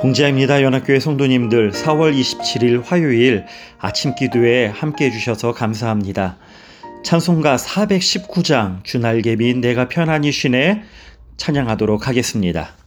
봉지아입니다. 연합교회 성도님들 4월 27일 화요일 아침 기도에 함께 해주셔서 감사합니다. 찬송가 419장 주날개빈 내가 편안히 쉬네 찬양하도록 하겠습니다.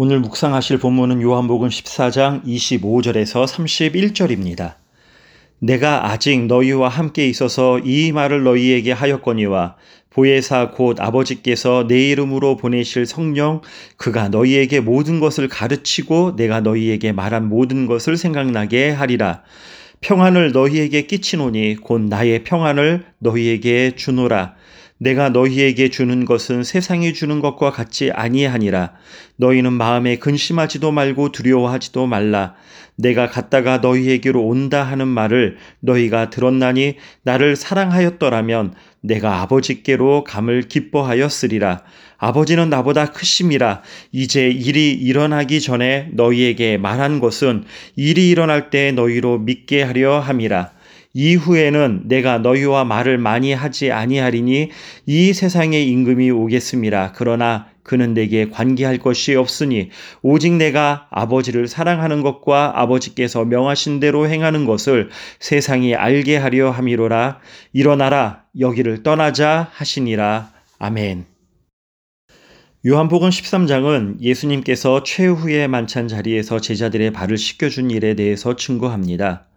오늘 묵상하실 본문은 요한복음 14장 25절에서 31절입니다. 내가 아직 너희와 함께 있어서 이 말을 너희에게 하였거니와 보혜사 곧 아버지께서 내 이름으로 보내실 성령 그가 너희에게 모든 것을 가르치고 내가 너희에게 말한 모든 것을 생각나게 하리라. 평안을 너희에게 끼치노니 곧 나의 평안을 너희에게 주노라. 내가 너희에게 주는 것은 세상이 주는 것과 같지 아니하니라. 너희는 마음에 근심하지도 말고 두려워하지도 말라. 내가 갔다가 너희에게로 온다 하는 말을 너희가 들었나니 나를 사랑하였더라면 내가 아버지께로 감을 기뻐하였으리라. 아버지는 나보다 크심이라. 이제 일이 일어나기 전에 너희에게 말한 것은 일이 일어날 때 너희로 믿게 하려 함이라. 이후에는 내가 너희와 말을 많이 하지 아니하리니 이 세상의 임금이 오겠습니다. 그러나 그는 내게 관계할 것이 없으니 오직 내가 아버지를 사랑하는 것과 아버지께서 명하신 대로 행하는 것을 세상이 알게 하려 함이로라 일어나라 여기를 떠나자 하시니라 아멘. 요한복음 13장은 예수님께서 최후의 만찬 자리에서 제자들의 발을 씻겨준 일에 대해서 증거합니다.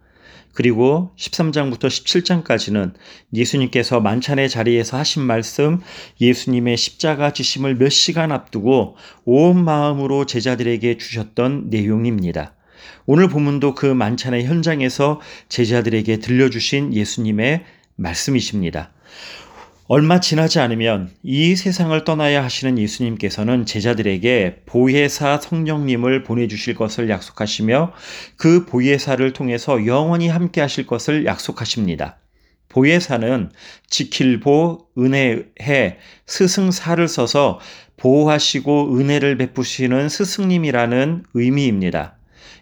그리고 13장부터 17장까지는 예수님께서 만찬의 자리에서 하신 말씀, 예수님의 십자가 지심을 몇 시간 앞두고 온 마음으로 제자들에게 주셨던 내용입니다. 오늘 본문도 그 만찬의 현장에서 제자들에게 들려주신 예수님의 말씀이십니다. 얼마 지나지 않으면 이 세상을 떠나야 하시는 예수님께서는 제자들에게 보혜사 성령님을 보내주실 것을 약속하시며 그 보혜사를 통해서 영원히 함께 하실 것을 약속하십니다. 보혜사는 지킬보, 은혜해, 스승사를 써서 보호하시고 은혜를 베푸시는 스승님이라는 의미입니다.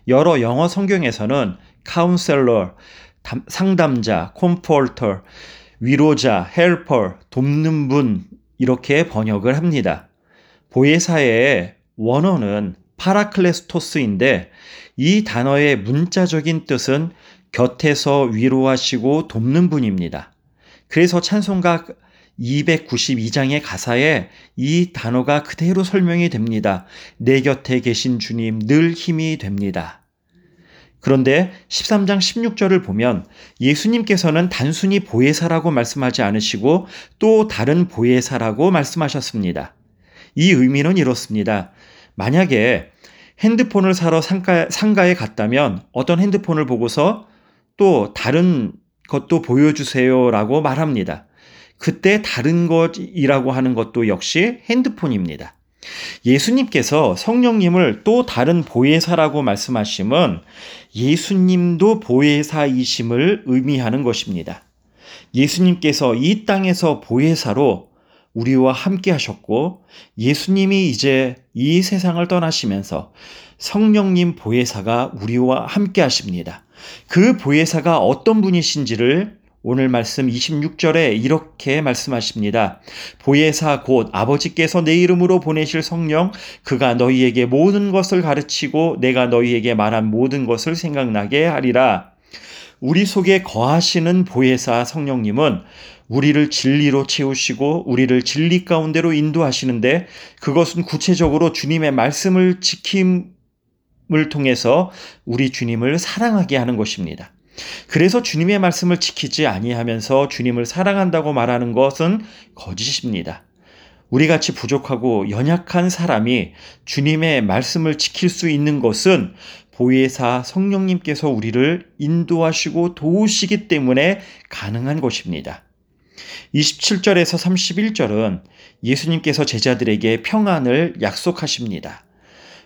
여러 영어 성경에서는 counselor, 상담자, comforter, 위로자, helper, 돕는 분 이렇게 번역을 합니다. 보혜사의 원어는 파라클레스토스인데 이 단어의 문자적인 뜻은 곁에서 위로하시고 돕는 분입니다. 그래서 찬송가 292장의 가사에 이 단어가 그대로 설명이 됩니다. 내 곁에 계신 주님 늘 힘이 됩니다. 그런데 13장 16절을 보면 예수님께서는 단순히 보혜사라고 말씀하지 않으시고 또 다른 보혜사라고 말씀하셨습니다. 이 의미는 이렇습니다. 만약에 핸드폰을 사러 상가, 상가에 갔다면 어떤 핸드폰을 보고서 또 다른 것도 보여주세요 라고 말합니다. 그때 다른 것이라고 하는 것도 역시 핸드폰입니다. 예수님께서 성령님을 또 다른 보혜사라고 말씀하심은 예수님도 보혜사이심을 의미하는 것입니다. 예수님께서 이 땅에서 보혜사로 우리와 함께 하셨고 예수님이 이제 이 세상을 떠나시면서 성령님 보혜사가 우리와 함께 하십니다. 그 보혜사가 어떤 분이신지를 오늘 말씀 26절에 이렇게 말씀하십니다. 보혜사 곧 아버지께서 내 이름으로 보내실 성령 그가 너희에게 모든 것을 가르치고 내가 너희에게 말한 모든 것을 생각나게 하리라. 우리 속에 거하시는 보혜사 성령님은 우리를 진리로 채우시고 우리를 진리 가운데로 인도하시는데 그것은 구체적으로 주님의 말씀을 지킴을 통해서 우리 주님을 사랑하게 하는 것입니다. 그래서 주님의 말씀을 지키지 아니하면서 주님을 사랑한다고 말하는 것은 거짓입니다. 우리 같이 부족하고 연약한 사람이 주님의 말씀을 지킬 수 있는 것은 보혜사 성령님께서 우리를 인도하시고 도우시기 때문에 가능한 것입니다. 27절에서 31절은 예수님께서 제자들에게 평안을 약속하십니다.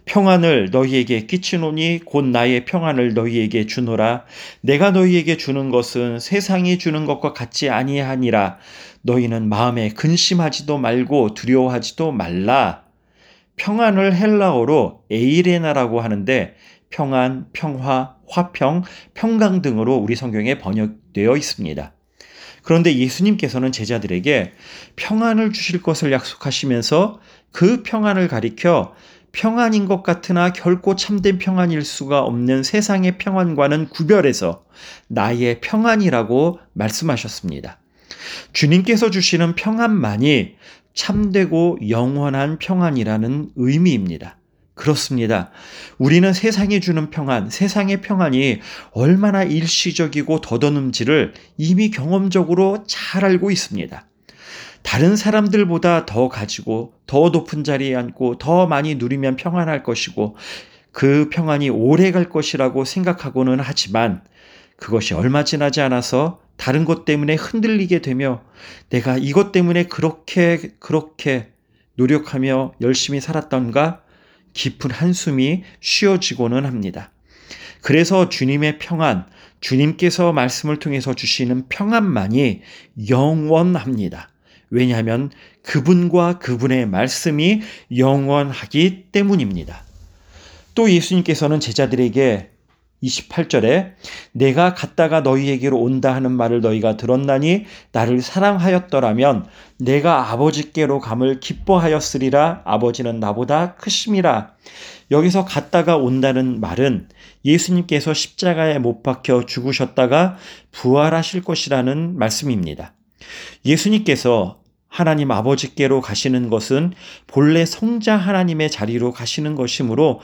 평안을 너희에게 끼치노니 곧 나의 평안을 너희에게 주노라. 내가 너희에게 주는 것은 세상이 주는 것과 같지 아니하니라. 너희는 마음에 근심하지도 말고 두려워하지도 말라. 평안을 헬라어로 에이레나라고 하는데 평안, 평화, 화평, 평강 등으로 우리 성경에 번역되어 있습니다. 그런데 예수님께서는 제자들에게 평안을 주실 것을 약속하시면서 그 평안을 가리켜 평안인 것 같으나 결코 참된 평안일 수가 없는 세상의 평안과는 구별해서 나의 평안이라고 말씀하셨습니다. 주님께서 주시는 평안만이 참되고 영원한 평안이라는 의미입니다. 그렇습니다. 우리는 세상이 주는 평안, 세상의 평안이 얼마나 일시적이고 더더는지를 이미 경험적으로 잘 알고 있습니다. 다른 사람들보다 더 가지고 더 높은 자리에 앉고 더 많이 누리면 평안할 것이고 그 평안이 오래 갈 것이라고 생각하고는 하지만 그것이 얼마 지나지 않아서 다른 것 때문에 흔들리게 되며 내가 이것 때문에 그렇게 그렇게 노력하며 열심히 살았던가 깊은 한숨이 쉬어지고는 합니다. 그래서 주님의 평안, 주님께서 말씀을 통해서 주시는 평안만이 영원합니다. 왜냐하면 그분과 그분의 말씀이 영원하기 때문입니다. 또 예수님께서는 제자들에게 28절에 내가 갔다가 너희에게로 온다 하는 말을 너희가 들었나니 나를 사랑하였더라면 내가 아버지께로 감을 기뻐하였으리라 아버지는 나보다 크심이라. 여기서 갔다가 온다는 말은 예수님께서 십자가에 못 박혀 죽으셨다가 부활하실 것이라는 말씀입니다. 예수님께서 하나님 아버지께로 가시는 것은 본래 성자 하나님의 자리로 가시는 것이므로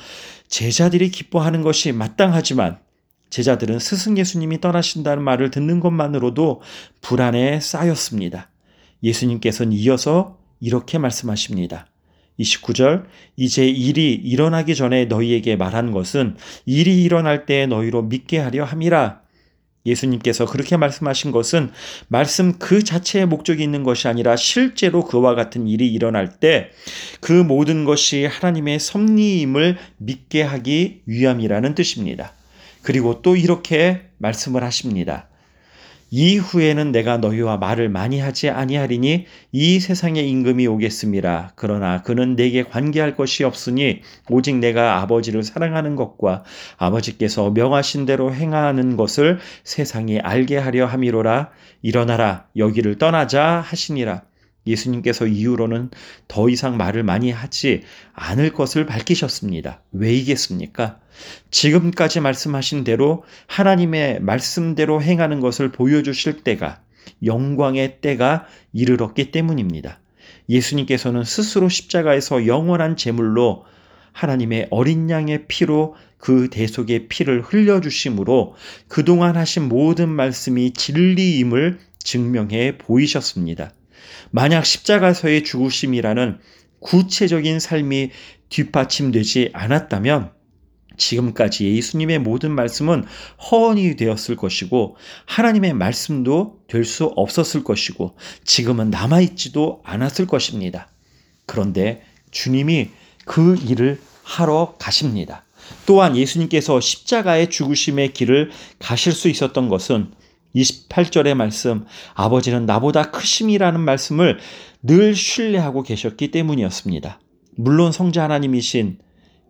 제자들이 기뻐하는 것이 마땅하지만 제자들은 스승 예수님이 떠나신다는 말을 듣는 것만으로도 불안에 쌓였습니다. 예수님께서는 이어서 이렇게 말씀하십니다. 29절 이제 일이 일어나기 전에 너희에게 말한 것은 일이 일어날 때 너희로 믿게 하려 함이라 예수님께서 그렇게 말씀하신 것은 말씀 그 자체의 목적이 있는 것이 아니라 실제로 그와 같은 일이 일어날 때 그 모든 것이 하나님의 섭리임을 믿게 하기 위함이라는 뜻입니다. 그리고 또 이렇게 말씀을 하십니다. 이후에는 내가 너희와 말을 많이 하지 아니하리니 이 세상의 임금이 오겠습니다. 그러나 그는 내게 관계할 것이 없으니 오직 내가 아버지를 사랑하는 것과 아버지께서 명하신 대로 행하는 것을 세상이 알게 하려 함이로라. 일어나라 여기를 떠나자 하시니라. 예수님께서 이후로는 더 이상 말을 많이 하지 않을 것을 밝히셨습니다. 왜이겠습니까? 지금까지 말씀하신 대로 하나님의 말씀대로 행하는 것을 보여주실 때가 영광의 때가 이르렀기 때문입니다. 예수님께서는 스스로 십자가에서 영원한 제물로 하나님의 어린 양의 피로 그 대속의 피를 흘려주심으로 그동안 하신 모든 말씀이 진리임을 증명해 보이셨습니다. 만약 십자가서의 죽으심이라는 구체적인 삶이 뒷받침되지 않았다면 지금까지 예수님의 모든 말씀은 허언이 되었을 것이고 하나님의 말씀도 될 수 없었을 것이고 지금은 남아있지도 않았을 것입니다. 그런데 주님이 그 일을 하러 가십니다. 또한 예수님께서 십자가의 죽으심의 길을 가실 수 있었던 것은 28절의 말씀, 아버지는 나보다 크심이라는 말씀을 늘 신뢰하고 계셨기 때문이었습니다. 물론 성자 하나님이신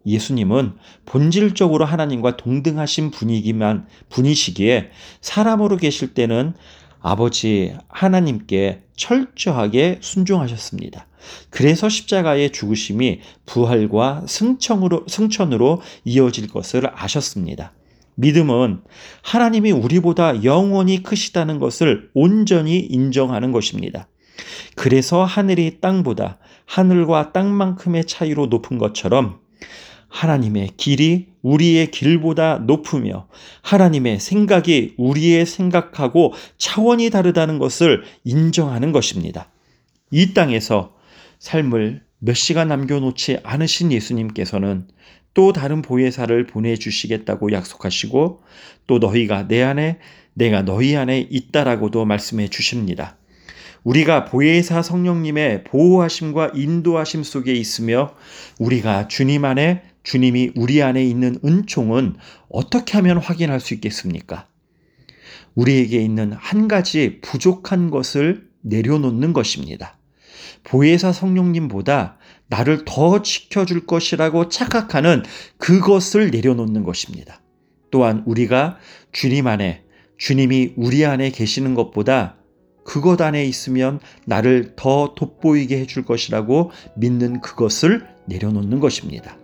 예수님은 본질적으로 하나님과 동등하신 분이기만 분이시기에 사람으로 계실 때는 아버지 하나님께 철저하게 순종하셨습니다. 그래서 십자가의 죽으심이 부활과 승천으로, 승천으로 이어질 것을 아셨습니다. 믿음은 하나님이 우리보다 영원히 크시다는 것을 온전히 인정하는 것입니다. 그래서 하늘이 땅보다 하늘과 땅만큼의 차이로 높은 것처럼 하나님의 길이 우리의 길보다 높으며 하나님의 생각이 우리의 생각하고 차원이 다르다는 것을 인정하는 것입니다. 이 땅에서 삶을 몇 시간 남겨놓지 않으신 예수님께서는 또 다른 보혜사를 보내주시겠다고 약속하시고 또 너희가 내 안에 내가 너희 안에 있다라고도 말씀해 주십니다. 우리가 보혜사 성령님의 보호하심과 인도하심 속에 있으며 우리가 주님 안에 주님이 우리 안에 있는 은총은 어떻게 하면 확인할 수 있겠습니까? 우리에게 있는 한 가지 부족한 것을 내려놓는 것입니다. 보혜사 성령님보다 나를 더 지켜줄 것이라고 착각하는 그것을 내려놓는 것입니다. 또한 우리가 주님 안에, 주님이 우리 안에 계시는 것보다 그것 안에 있으면 나를 더 돋보이게 해줄 것이라고 믿는 그것을 내려놓는 것입니다.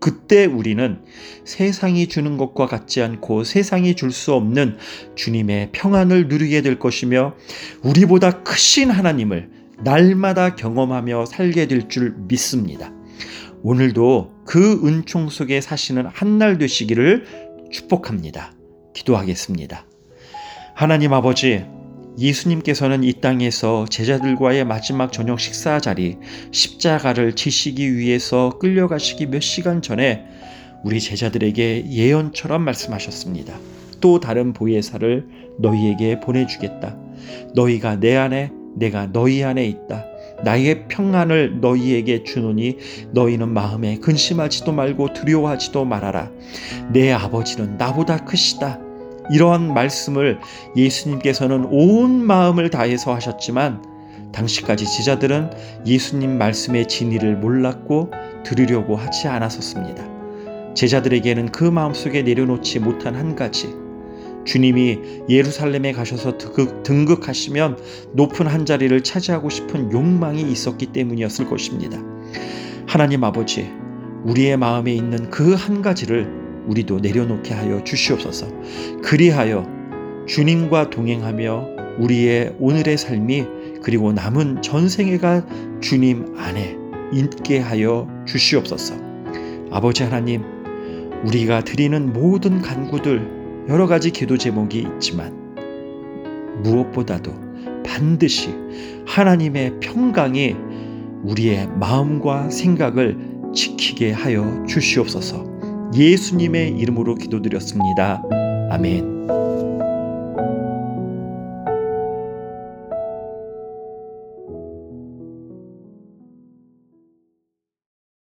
그때 우리는 세상이 주는 것과 같지 않고 세상이 줄 수 없는 주님의 평안을 누리게 될 것이며 우리보다 크신 하나님을 날마다 경험하며 살게 될 줄 믿습니다. 오늘도 그 은총 속에 사시는 한 날 되시기를 축복합니다. 기도하겠습니다. 하나님 아버지, 예수님께서는 이 땅에서 제자들과의 마지막 저녁 식사 자리 십자가를 지시기 위해서 끌려가시기 몇 시간 전에 우리 제자들에게 예언처럼 말씀하셨습니다. 또 다른 보혜사를 너희에게 보내주겠다. 너희가 내 안에 내가 너희 안에 있다. 나의 평안을 너희에게 주노니 너희는 마음에 근심하지도 말고 두려워하지도 말아라. 내 아버지는 나보다 크시다. 이러한 말씀을 예수님께서는 온 마음을 다해서 하셨지만 당시까지 제자들은 예수님 말씀의 진리를 몰랐고 들으려고 하지 않았었습니다. 제자들에게는 그 마음속에 내려놓지 못한 한 가지. 주님이 예루살렘에 가셔서 등극, 등극하시면 높은 한 자리를 차지하고 싶은 욕망이 있었기 때문이었을 것입니다. 하나님 아버지, 우리의 마음에 있는 그 한 가지를 우리도 내려놓게 하여 주시옵소서. 그리하여 주님과 동행하며 우리의 오늘의 삶이 그리고 남은 전생애가 주님 안에 있게 하여 주시옵소서. 아버지 하나님, 우리가 드리는 모든 간구들 여러 가지 기도 제목이 있지만 무엇보다도 반드시 하나님의 평강이 우리의 마음과 생각을 지키게 하여 주시옵소서. 예수님의 이름으로 기도드렸습니다. 아멘.